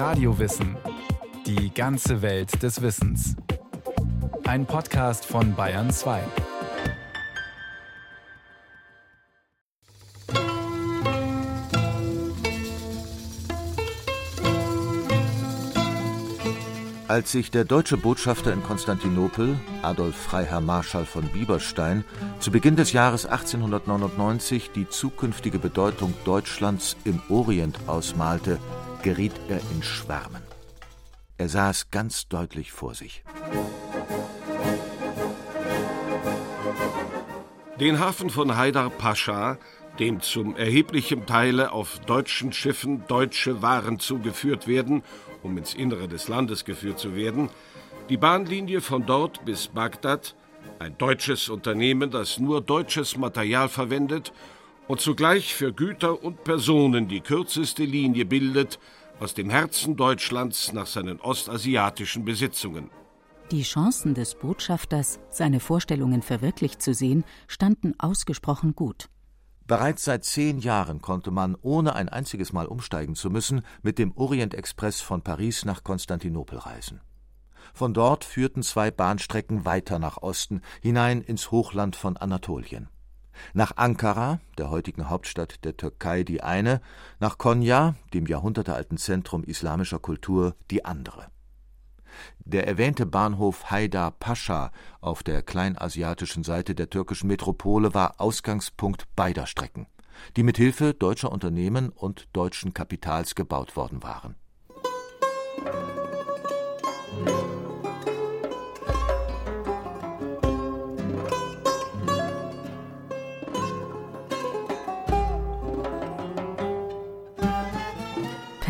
Radiowissen. Die ganze Welt des Wissens. Ein Podcast von Bayern 2. Als sich der deutsche Botschafter in Konstantinopel, Adolf Freiherr Marschall von Bieberstein, zu Beginn des Jahres 1899 die zukünftige Bedeutung Deutschlands im Orient ausmalte, geriet er in Schwärmen. Er sah es ganz deutlich vor sich. Den Hafen von Haidar Pascha, dem zum erheblichen Teile auf deutschen Schiffen deutsche Waren zugeführt werden um ins Innere des Landes geführt zu werden, die Bahnlinie von dort bis Bagdad, ein deutsches Unternehmen, das nur deutsches Material verwendet und zugleich für Güter und Personen die kürzeste Linie bildet aus dem Herzen Deutschlands nach seinen ostasiatischen Besitzungen. Die Chancen des Botschafters, seine Vorstellungen verwirklicht zu sehen, standen ausgesprochen gut. Bereits seit zehn Jahren konnte man, ohne ein einziges Mal umsteigen zu müssen, mit dem Orient-Express von Paris nach Konstantinopel reisen. Von dort führten zwei Bahnstrecken weiter nach Osten, hinein ins Hochland von Anatolien. Nach Ankara, der heutigen Hauptstadt der Türkei, die eine, nach Konya, dem jahrhundertealten Zentrum islamischer Kultur, die andere. Der erwähnte Bahnhof Haidar Pascha auf der kleinasiatischen Seite der türkischen Metropole war Ausgangspunkt beider Strecken, die mit Hilfe deutscher Unternehmen und deutschen Kapitals gebaut worden waren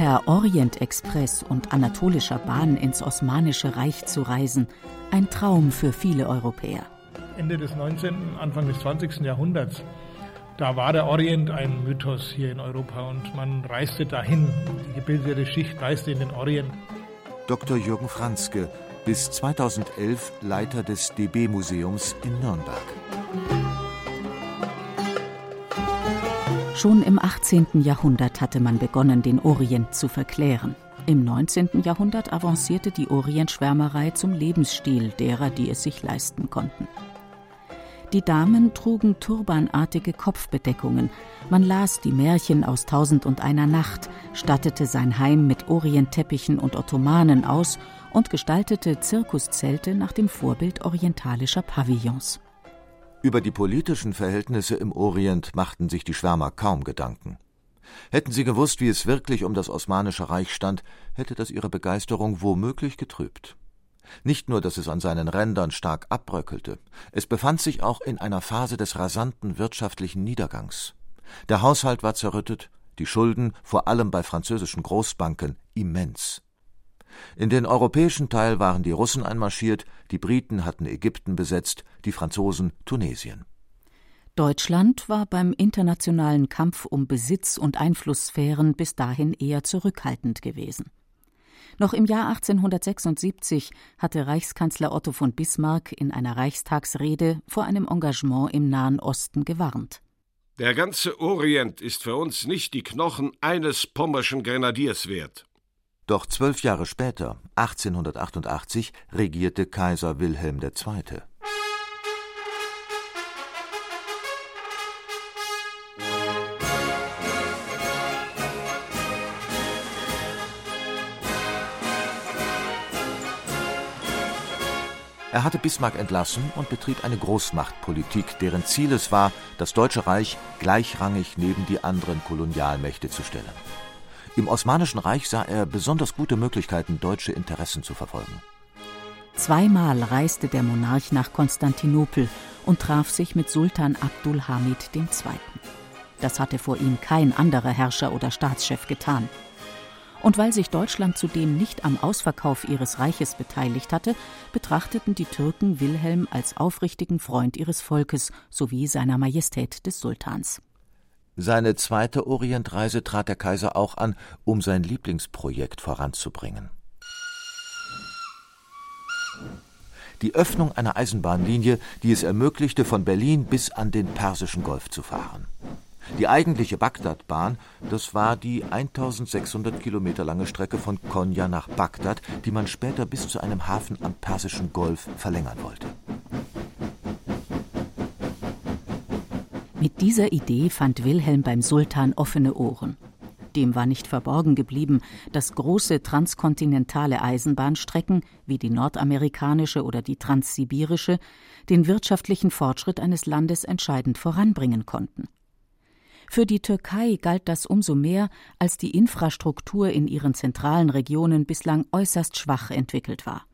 per Orient-Express und anatolischer Bahn ins Osmanische Reich zu reisen, ein Traum für viele Europäer. Ende des 19., Anfang des 20. Jahrhunderts, da war der Orient ein Mythos hier in Europa und man reiste dahin. Die gebildete Schicht reiste in den Orient. Dr. Jürgen Franzke, bis 2011 Leiter des DB-Museums in Nürnberg. Schon im 18. Jahrhundert hatte man begonnen, den Orient zu verklären. Im 19. Jahrhundert avancierte die Orientschwärmerei zum Lebensstil derer, die es sich leisten konnten. Die Damen trugen turbanartige Kopfbedeckungen. Man las die Märchen aus Tausend und einer Nacht, stattete sein Heim mit Orientteppichen und Ottomanen aus und gestaltete Zirkuszelte nach dem Vorbild orientalischer Pavillons. Über die politischen Verhältnisse im Orient machten sich die Schwärmer kaum Gedanken. Hätten sie gewusst, wie es wirklich um das Osmanische Reich stand, hätte das ihre Begeisterung womöglich getrübt. Nicht nur, dass es an seinen Rändern stark abbröckelte, es befand sich auch in einer Phase des rasanten wirtschaftlichen Niedergangs. Der Haushalt war zerrüttet, die Schulden, vor allem bei französischen Großbanken, immens. In den europäischen Teil waren die Russen einmarschiert, die Briten hatten Ägypten besetzt, die Franzosen Tunesien. Deutschland war beim internationalen Kampf um Besitz und Einflusssphären bis dahin eher zurückhaltend gewesen. Noch im Jahr 1876 hatte Reichskanzler Otto von Bismarck in einer Reichstagsrede vor einem Engagement im Nahen Osten gewarnt. Der ganze Orient ist für uns nicht die Knochen eines pommerschen Grenadiers wert. Doch zwölf Jahre später, 1888, regierte Kaiser Wilhelm II. Er hatte Bismarck entlassen und betrieb eine Großmachtpolitik, deren Ziel es war, das Deutsche Reich gleichrangig neben die anderen Kolonialmächte zu stellen. Im Osmanischen Reich sah er besonders gute Möglichkeiten, deutsche Interessen zu verfolgen. Zweimal reiste der Monarch nach Konstantinopel und traf sich mit Sultan Abdul Hamid II. Das hatte vor ihm kein anderer Herrscher oder Staatschef getan. Und weil sich Deutschland zudem nicht am Ausverkauf ihres Reiches beteiligt hatte, betrachteten die Türken Wilhelm als aufrichtigen Freund ihres Volkes sowie seiner Majestät des Sultans. Seine zweite Orientreise trat der Kaiser auch an, um sein Lieblingsprojekt voranzubringen. Die Öffnung einer Eisenbahnlinie, die es ermöglichte, von Berlin bis an den Persischen Golf zu fahren. Die eigentliche Bagdadbahn, das war die 1600 Kilometer lange Strecke von Konya nach Bagdad, die man später bis zu einem Hafen am Persischen Golf verlängern wollte. Mit dieser Idee fand Wilhelm beim Sultan offene Ohren. Dem war nicht verborgen geblieben, dass große transkontinentale Eisenbahnstrecken wie die nordamerikanische oder die transsibirische den wirtschaftlichen Fortschritt eines Landes entscheidend voranbringen konnten. Für die Türkei galt das umso mehr, als die Infrastruktur in ihren zentralen Regionen bislang äußerst schwach entwickelt war.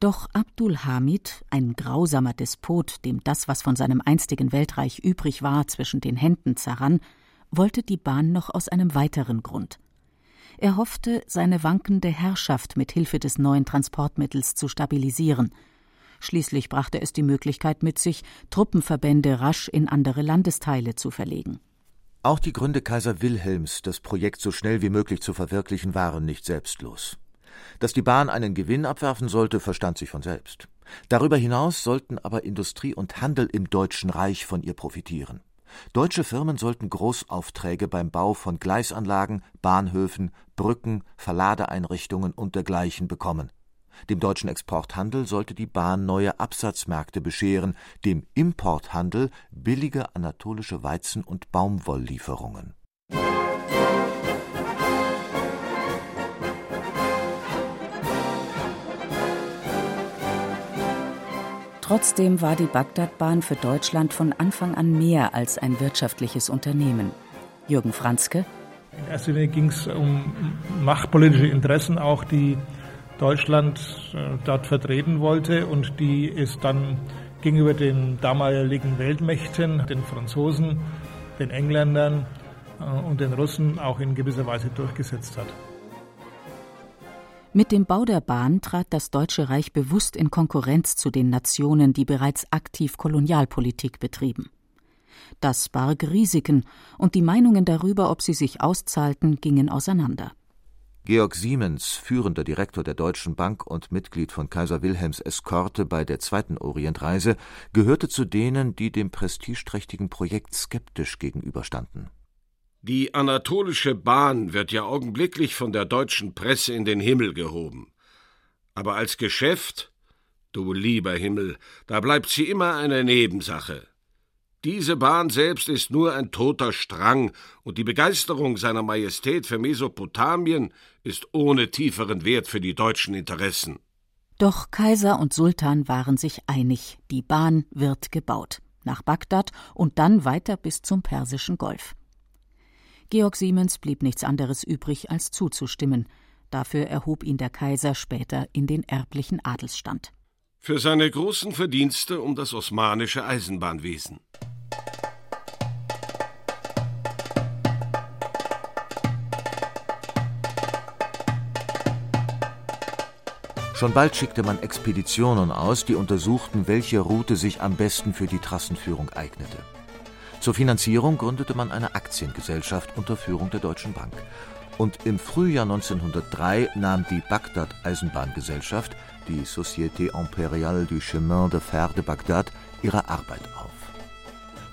Doch Abdul Hamid, ein grausamer Despot, dem das, was von seinem einstigen Weltreich übrig war, zwischen den Händen zerrann, wollte die Bahn noch aus einem weiteren Grund. Er hoffte, seine wankende Herrschaft mit Hilfe des neuen Transportmittels zu stabilisieren. Schließlich brachte es die Möglichkeit mit sich, Truppenverbände rasch in andere Landesteile zu verlegen. Auch die Gründe Kaiser Wilhelms, das Projekt so schnell wie möglich zu verwirklichen, waren nicht selbstlos. Dass die Bahn einen Gewinn abwerfen sollte, verstand sich von selbst. Darüber hinaus sollten aber Industrie und Handel im Deutschen Reich von ihr profitieren. Deutsche Firmen sollten Großaufträge beim Bau von Gleisanlagen, Bahnhöfen, Brücken, Verladeeinrichtungen und dergleichen bekommen. Dem deutschen Exporthandel sollte die Bahn neue Absatzmärkte bescheren, dem Importhandel billige anatolische Weizen- und Baumwolllieferungen. Trotzdem war die Bagdadbahn für Deutschland von Anfang an mehr als ein wirtschaftliches Unternehmen. Jürgen Franzke. In erster Linie ging es um machtpolitische Interessen, auch die Deutschland äh, dort vertreten wollte und die es dann gegenüber den damaligen Weltmächten, den Franzosen, den Engländern äh, und den Russen auch in gewisser Weise durchgesetzt hat. Mit dem Bau der Bahn trat das Deutsche Reich bewusst in Konkurrenz zu den Nationen, die bereits aktiv Kolonialpolitik betrieben. Das barg Risiken, und die Meinungen darüber, ob sie sich auszahlten, gingen auseinander. Georg Siemens, führender Direktor der Deutschen Bank und Mitglied von Kaiser Wilhelms Eskorte bei der zweiten Orientreise, gehörte zu denen, die dem prestigeträchtigen Projekt skeptisch gegenüberstanden. Die Anatolische Bahn wird ja augenblicklich von der deutschen Presse in den Himmel gehoben. Aber als Geschäft, du lieber Himmel, da bleibt sie immer eine Nebensache. Diese Bahn selbst ist nur ein toter Strang, und die Begeisterung seiner Majestät für Mesopotamien ist ohne tieferen Wert für die deutschen Interessen. Doch Kaiser und Sultan waren sich einig, die Bahn wird gebaut, nach Bagdad und dann weiter bis zum Persischen Golf. Georg Siemens blieb nichts anderes übrig, als zuzustimmen. Dafür erhob ihn der Kaiser später in den erblichen Adelsstand. Für seine großen Verdienste um das osmanische Eisenbahnwesen. Schon bald schickte man Expeditionen aus, die untersuchten, welche Route sich am besten für die Trassenführung eignete. Zur Finanzierung gründete man eine Aktiengesellschaft unter Führung der Deutschen Bank. Und im Frühjahr 1903 nahm die Bagdad Eisenbahngesellschaft, die Société Impériale du Chemin de Fer de Bagdad, ihre Arbeit auf.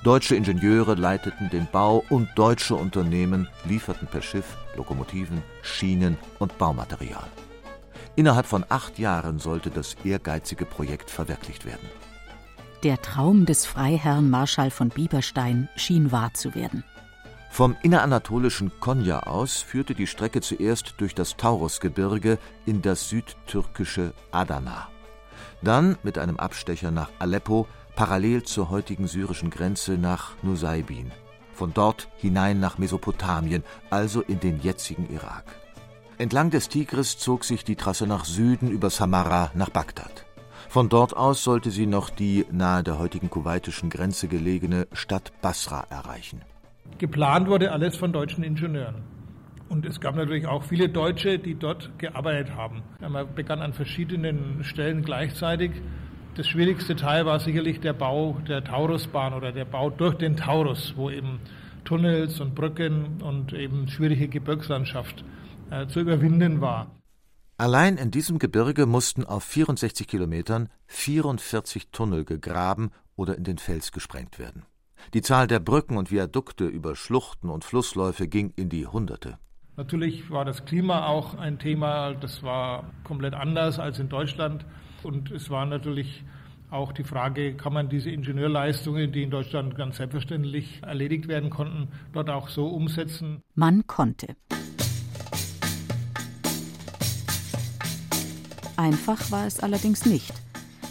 Deutsche Ingenieure leiteten den Bau und deutsche Unternehmen lieferten per Schiff Lokomotiven, Schienen und Baumaterial. Innerhalb von acht Jahren sollte das ehrgeizige Projekt verwirklicht werden. Der Traum des Freiherrn Marschall von Bieberstein schien wahr zu werden. Vom inneranatolischen Konya aus führte die Strecke zuerst durch das Taurusgebirge in das südtürkische Adana. Dann mit einem Abstecher nach Aleppo parallel zur heutigen syrischen Grenze nach Nusaybin. Von dort hinein nach Mesopotamien, also in den jetzigen Irak. Entlang des Tigris zog sich die Trasse nach Süden über Samarra nach Bagdad. Von dort aus sollte sie noch die nahe der heutigen kuwaitischen Grenze gelegene Stadt Basra erreichen. Geplant wurde alles von deutschen Ingenieuren. Und es gab natürlich auch viele Deutsche, die dort gearbeitet haben. Man begann an verschiedenen Stellen gleichzeitig. Das schwierigste Teil war sicherlich der Bau der Taurusbahn oder der Bau durch den Taurus, wo eben Tunnels und Brücken und eben schwierige Gebirgslandschaft äh, zu überwinden war. Allein in diesem Gebirge mussten auf 64 Kilometern 44 Tunnel gegraben oder in den Fels gesprengt werden. Die Zahl der Brücken und Viadukte über Schluchten und Flussläufe ging in die Hunderte. Natürlich war das Klima auch ein Thema, das war komplett anders als in Deutschland. Und es war natürlich auch die Frage, kann man diese Ingenieurleistungen, die in Deutschland ganz selbstverständlich erledigt werden konnten, dort auch so umsetzen? Man konnte. Einfach war es allerdings nicht.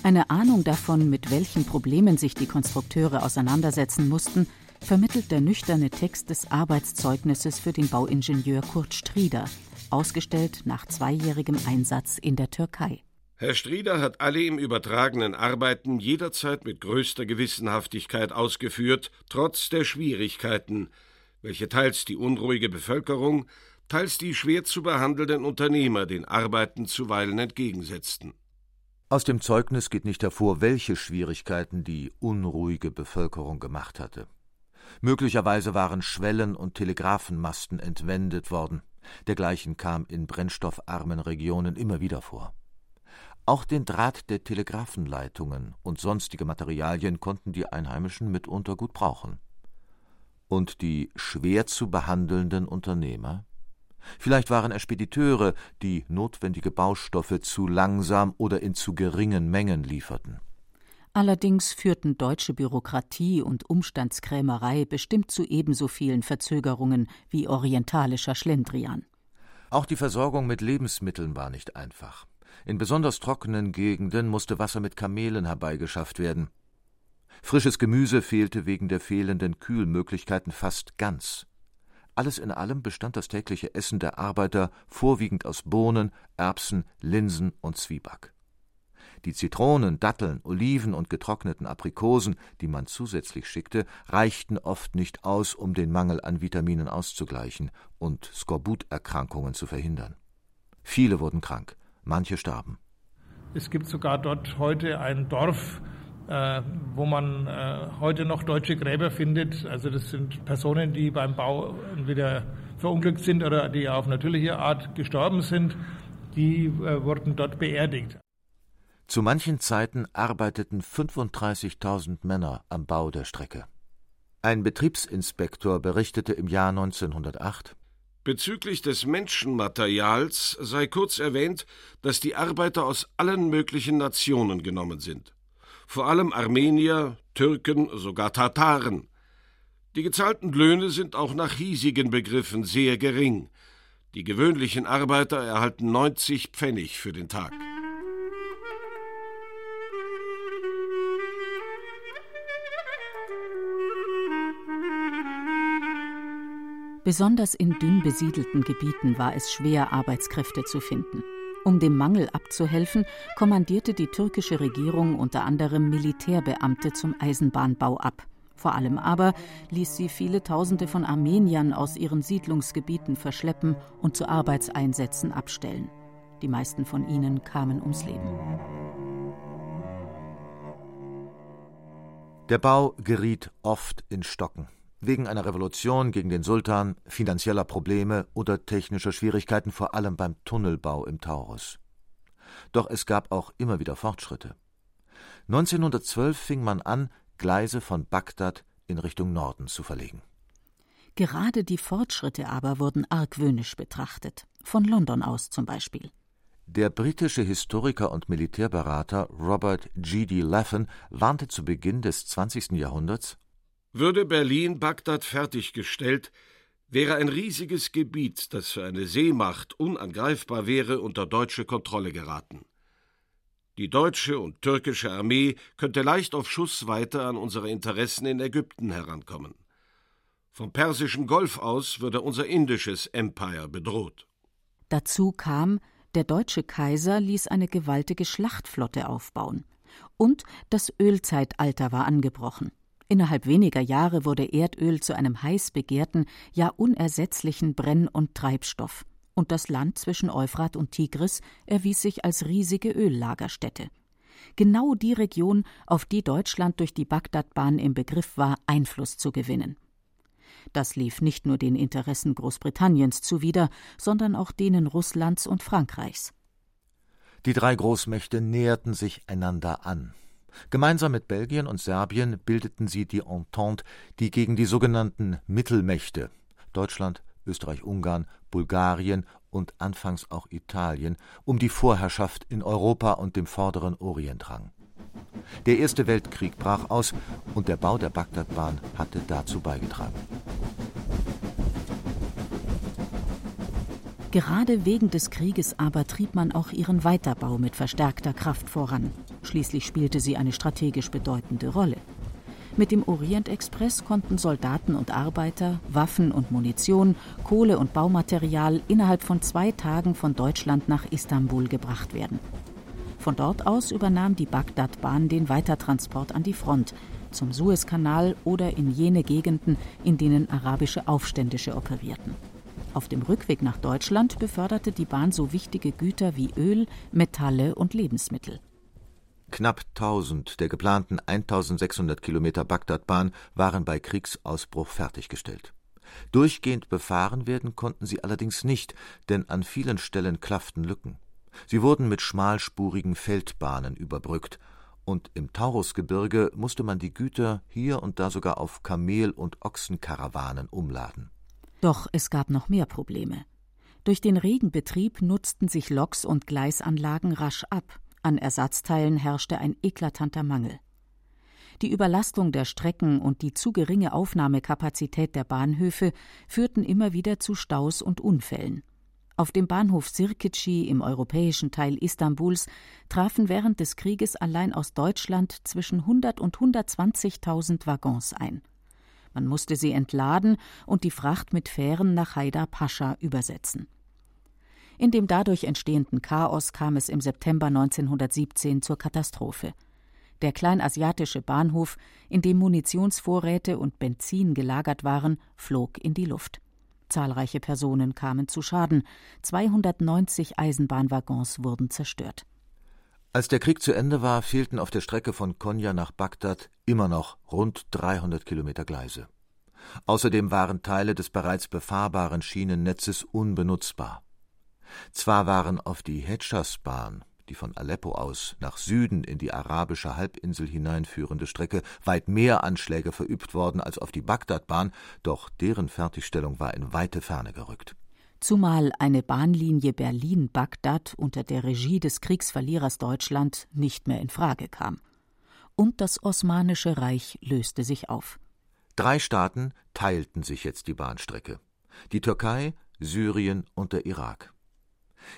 Eine Ahnung davon, mit welchen Problemen sich die Konstrukteure auseinandersetzen mussten, vermittelt der nüchterne Text des Arbeitszeugnisses für den Bauingenieur Kurt Strieder, ausgestellt nach zweijährigem Einsatz in der Türkei. Herr Strieder hat alle im übertragenen Arbeiten jederzeit mit größter Gewissenhaftigkeit ausgeführt, trotz der Schwierigkeiten, welche teils die unruhige Bevölkerung, teils die schwer zu behandelnden Unternehmer den Arbeiten zuweilen entgegensetzten. Aus dem Zeugnis geht nicht hervor, welche Schwierigkeiten die unruhige Bevölkerung gemacht hatte. Möglicherweise waren Schwellen und Telegrafenmasten entwendet worden. Dergleichen kam in brennstoffarmen Regionen immer wieder vor. Auch den Draht der Telegrafenleitungen und sonstige Materialien konnten die Einheimischen mitunter gut brauchen. Und die schwer zu behandelnden Unternehmer? Vielleicht waren es Spediteure, die notwendige Baustoffe zu langsam oder in zu geringen Mengen lieferten. Allerdings führten deutsche Bürokratie und Umstandskrämerei bestimmt zu ebenso vielen Verzögerungen wie orientalischer Schlendrian. Auch die Versorgung mit Lebensmitteln war nicht einfach. In besonders trockenen Gegenden musste Wasser mit Kamelen herbeigeschafft werden. Frisches Gemüse fehlte wegen der fehlenden Kühlmöglichkeiten fast ganz. Alles in allem bestand das tägliche Essen der Arbeiter vorwiegend aus Bohnen, Erbsen, Linsen und Zwieback. Die Zitronen, Datteln, Oliven und getrockneten Aprikosen, die man zusätzlich schickte, reichten oft nicht aus, um den Mangel an Vitaminen auszugleichen und Skorbuterkrankungen zu verhindern. Viele wurden krank, manche starben. Es gibt sogar dort heute ein Dorf, äh, wo man äh, heute noch deutsche Gräber findet. Also das sind Personen, die beim Bau entweder verunglückt sind oder die auf natürliche Art gestorben sind. Die äh, wurden dort beerdigt. Zu manchen Zeiten arbeiteten 35.000 Männer am Bau der Strecke. Ein Betriebsinspektor berichtete im Jahr 1908 Bezüglich des Menschenmaterials sei kurz erwähnt, dass die Arbeiter aus allen möglichen Nationen genommen sind. Vor allem Armenier, Türken, sogar Tataren. Die gezahlten Löhne sind auch nach hiesigen Begriffen sehr gering. Die gewöhnlichen Arbeiter erhalten 90 Pfennig für den Tag. Besonders in dünn besiedelten Gebieten war es schwer, Arbeitskräfte zu finden. Um dem Mangel abzuhelfen, kommandierte die türkische Regierung unter anderem Militärbeamte zum Eisenbahnbau ab. Vor allem aber ließ sie viele Tausende von Armeniern aus ihren Siedlungsgebieten verschleppen und zu Arbeitseinsätzen abstellen. Die meisten von ihnen kamen ums Leben. Der Bau geriet oft in Stocken wegen einer Revolution gegen den Sultan, finanzieller Probleme oder technischer Schwierigkeiten vor allem beim Tunnelbau im Taurus. Doch es gab auch immer wieder Fortschritte. 1912 fing man an, Gleise von Bagdad in Richtung Norden zu verlegen. Gerade die Fortschritte aber wurden argwöhnisch betrachtet, von London aus zum Beispiel. Der britische Historiker und Militärberater Robert G. D. Laffan warnte zu Beginn des 20. Jahrhunderts würde Berlin Bagdad fertiggestellt, wäre ein riesiges Gebiet, das für eine Seemacht unangreifbar wäre, unter deutsche Kontrolle geraten. Die deutsche und türkische Armee könnte leicht auf Schussweite an unsere Interessen in Ägypten herankommen. Vom Persischen Golf aus würde unser indisches Empire bedroht. Dazu kam, der deutsche Kaiser ließ eine gewaltige Schlachtflotte aufbauen. Und das Ölzeitalter war angebrochen. Innerhalb weniger Jahre wurde Erdöl zu einem heiß begehrten, ja unersetzlichen Brenn- und Treibstoff, und das Land zwischen Euphrat und Tigris erwies sich als riesige Öllagerstätte. Genau die Region, auf die Deutschland durch die Bagdadbahn im Begriff war, Einfluss zu gewinnen. Das lief nicht nur den Interessen Großbritanniens zuwider, sondern auch denen Russlands und Frankreichs. Die drei Großmächte näherten sich einander an. Gemeinsam mit Belgien und Serbien bildeten sie die Entente, die gegen die sogenannten Mittelmächte Deutschland, Österreich-Ungarn, Bulgarien und anfangs auch Italien um die Vorherrschaft in Europa und dem vorderen Orient rang. Der Erste Weltkrieg brach aus und der Bau der Bagdadbahn hatte dazu beigetragen. Gerade wegen des Krieges aber trieb man auch ihren Weiterbau mit verstärkter Kraft voran. Schließlich spielte sie eine strategisch bedeutende Rolle. Mit dem Orientexpress konnten Soldaten und Arbeiter, Waffen und Munition, Kohle und Baumaterial innerhalb von zwei Tagen von Deutschland nach Istanbul gebracht werden. Von dort aus übernahm die Bagdadbahn den Weitertransport an die Front, zum Suezkanal oder in jene Gegenden, in denen arabische Aufständische operierten. Auf dem Rückweg nach Deutschland beförderte die Bahn so wichtige Güter wie Öl, Metalle und Lebensmittel. Knapp 1000 der geplanten 1600 Kilometer Bagdadbahn waren bei Kriegsausbruch fertiggestellt. Durchgehend befahren werden konnten sie allerdings nicht, denn an vielen Stellen klafften Lücken. Sie wurden mit schmalspurigen Feldbahnen überbrückt, und im Taurusgebirge musste man die Güter hier und da sogar auf Kamel- und Ochsenkarawanen umladen. Doch es gab noch mehr Probleme. Durch den Regenbetrieb nutzten sich Loks und Gleisanlagen rasch ab. An Ersatzteilen herrschte ein eklatanter Mangel. Die Überlastung der Strecken und die zu geringe Aufnahmekapazität der Bahnhöfe führten immer wieder zu Staus und Unfällen. Auf dem Bahnhof Sirkeci im europäischen Teil Istanbuls trafen während des Krieges allein aus Deutschland zwischen 100 und 120.000 Waggons ein. Man musste sie entladen und die Fracht mit Fähren nach Haidar Pascha übersetzen. In dem dadurch entstehenden Chaos kam es im September 1917 zur Katastrophe. Der kleinasiatische Bahnhof, in dem Munitionsvorräte und Benzin gelagert waren, flog in die Luft. Zahlreiche Personen kamen zu Schaden. 290 Eisenbahnwaggons wurden zerstört. Als der Krieg zu Ende war, fehlten auf der Strecke von Konya nach Bagdad immer noch rund 300 Kilometer Gleise. Außerdem waren Teile des bereits befahrbaren Schienennetzes unbenutzbar. Zwar waren auf die Hedschasbahn, die von Aleppo aus nach Süden in die arabische Halbinsel hineinführende Strecke, weit mehr Anschläge verübt worden als auf die Bagdadbahn, doch deren Fertigstellung war in weite Ferne gerückt. Zumal eine Bahnlinie Berlin-Bagdad unter der Regie des Kriegsverlierers Deutschland nicht mehr in Frage kam. Und das Osmanische Reich löste sich auf. Drei Staaten teilten sich jetzt die Bahnstrecke: die Türkei, Syrien und der Irak.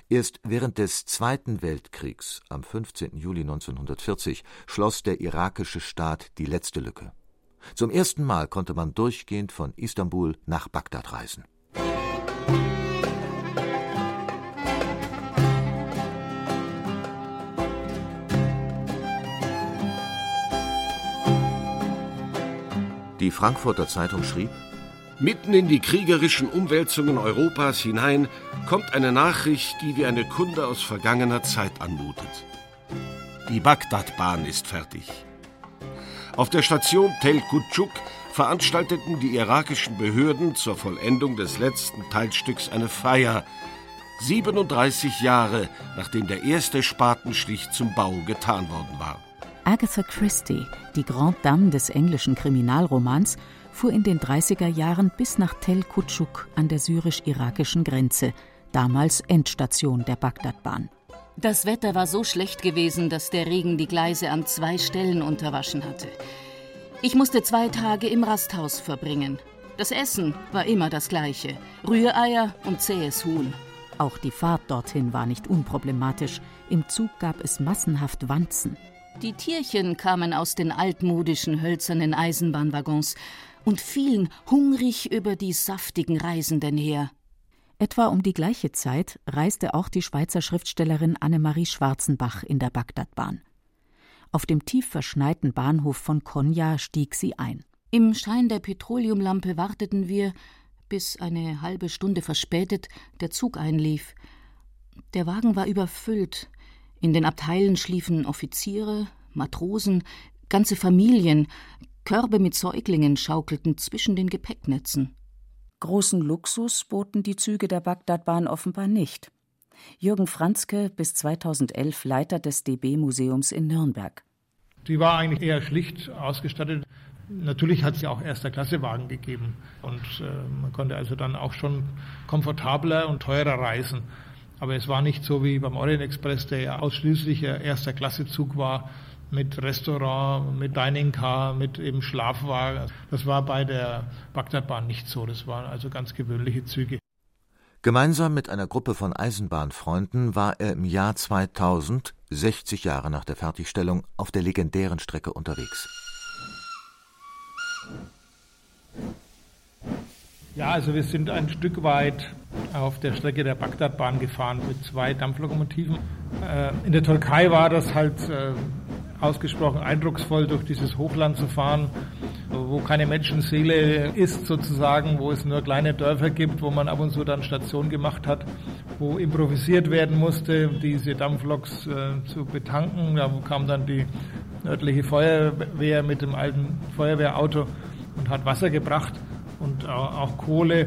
Erst während des Zweiten Weltkriegs am 15. Juli 1940 schloss der irakische Staat die letzte Lücke. Zum ersten Mal konnte man durchgehend von Istanbul nach Bagdad reisen. Die Frankfurter Zeitung schrieb Mitten in die kriegerischen Umwälzungen Europas hinein kommt eine Nachricht, die wie eine Kunde aus vergangener Zeit anmutet. Die Bagdadbahn ist fertig. Auf der Station Tel Kutschuk veranstalteten die irakischen Behörden zur Vollendung des letzten Teilstücks eine Feier, 37 Jahre nachdem der erste Spatenstich zum Bau getan worden war. Agatha Christie, die Grande Dame des englischen Kriminalromans, fuhr in den 30er Jahren bis nach Tel Kutschuk an der syrisch-irakischen Grenze, damals Endstation der Bagdadbahn. Das Wetter war so schlecht gewesen, dass der Regen die Gleise an zwei Stellen unterwaschen hatte. Ich musste zwei Tage im Rasthaus verbringen. Das Essen war immer das gleiche: Rühreier und zähes Huhn. Auch die Fahrt dorthin war nicht unproblematisch. Im Zug gab es massenhaft Wanzen. Die Tierchen kamen aus den altmodischen hölzernen Eisenbahnwaggons und fielen hungrig über die saftigen Reisenden her. Etwa um die gleiche Zeit reiste auch die Schweizer Schriftstellerin Annemarie Schwarzenbach in der Bagdadbahn. Auf dem tief verschneiten Bahnhof von Konya stieg sie ein. Im Schein der Petroleumlampe warteten wir, bis eine halbe Stunde verspätet der Zug einlief. Der Wagen war überfüllt. In den Abteilen schliefen Offiziere, Matrosen, ganze Familien, Körbe mit Säuglingen schaukelten zwischen den Gepäcknetzen. Großen Luxus boten die Züge der Bagdadbahn offenbar nicht. Jürgen Franzke, bis 2011 Leiter des DB-Museums in Nürnberg. Die war eigentlich eher schlicht ausgestattet. Natürlich hat es ja auch erster Klasse Wagen gegeben und äh, man konnte also dann auch schon komfortabler und teurer reisen. Aber es war nicht so wie beim Orient Express, der ja ausschließlich ein erster Klasse Zug war mit Restaurant, mit Dining Car, mit eben Schlafwagen. Das war bei der Bagdadbahn nicht so. Das waren also ganz gewöhnliche Züge. Gemeinsam mit einer Gruppe von Eisenbahnfreunden war er im Jahr 2000, 60 Jahre nach der Fertigstellung, auf der legendären Strecke unterwegs. Ja, also wir sind ein Stück weit auf der Strecke der Bagdadbahn gefahren mit zwei Dampflokomotiven. Äh, in der Türkei war das halt äh, ausgesprochen eindrucksvoll, durch dieses Hochland zu fahren, wo keine Menschenseele ist sozusagen, wo es nur kleine Dörfer gibt, wo man ab und zu dann Station gemacht hat, wo improvisiert werden musste, diese Dampfloks äh, zu betanken. Da kam dann die örtliche Feuerwehr mit dem alten Feuerwehrauto und hat Wasser gebracht und auch Kohle,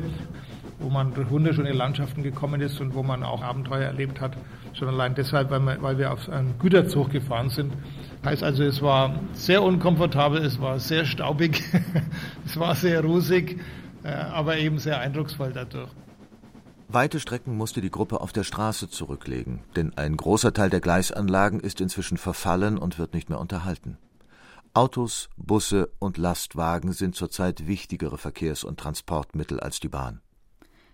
wo man durch wunderschöne Landschaften gekommen ist und wo man auch Abenteuer erlebt hat. Schon allein deshalb, weil, wir, weil wir auf einen Güterzug gefahren sind. Heißt also, es war sehr unkomfortabel, es war sehr staubig, es war sehr rusig, äh, aber eben sehr eindrucksvoll dadurch. Weite Strecken musste die Gruppe auf der Straße zurücklegen, denn ein großer Teil der Gleisanlagen ist inzwischen verfallen und wird nicht mehr unterhalten. Autos, Busse und Lastwagen sind zurzeit wichtigere Verkehrs- und Transportmittel als die Bahn.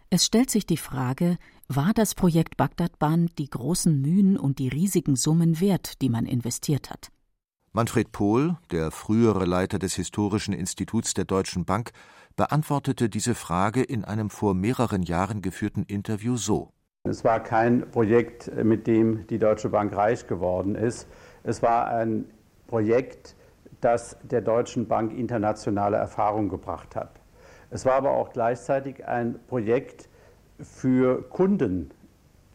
Es stellt sich die Frage, war das Projekt Bagdadbahn die großen Mühen und die riesigen Summen wert, die man investiert hat? Manfred Pohl, der frühere Leiter des Historischen Instituts der Deutschen Bank, beantwortete diese Frage in einem vor mehreren Jahren geführten Interview so. Es war kein Projekt, mit dem die Deutsche Bank reich geworden ist. Es war ein Projekt, das der Deutschen Bank internationale Erfahrung gebracht hat. Es war aber auch gleichzeitig ein Projekt für Kunden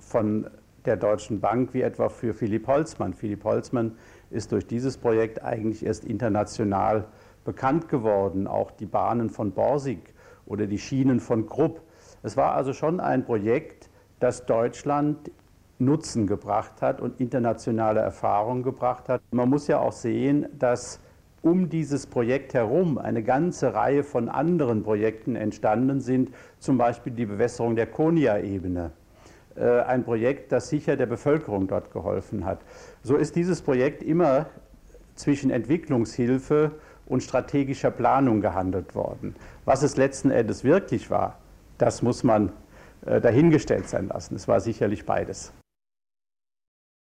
von der Deutschen Bank, wie etwa für Philipp Holzmann. Philipp Holzmann ist durch dieses Projekt eigentlich erst international bekannt geworden, auch die Bahnen von Borsig oder die Schienen von Krupp. Es war also schon ein Projekt, das Deutschland Nutzen gebracht hat und internationale Erfahrung gebracht hat. Man muss ja auch sehen, dass um dieses Projekt herum eine ganze Reihe von anderen Projekten entstanden sind, zum Beispiel die Bewässerung der Konya-Ebene. Äh, ein Projekt, das sicher der Bevölkerung dort geholfen hat. So ist dieses Projekt immer zwischen Entwicklungshilfe und strategischer Planung gehandelt worden. Was es letzten Endes wirklich war, das muss man äh, dahingestellt sein lassen. Es war sicherlich beides.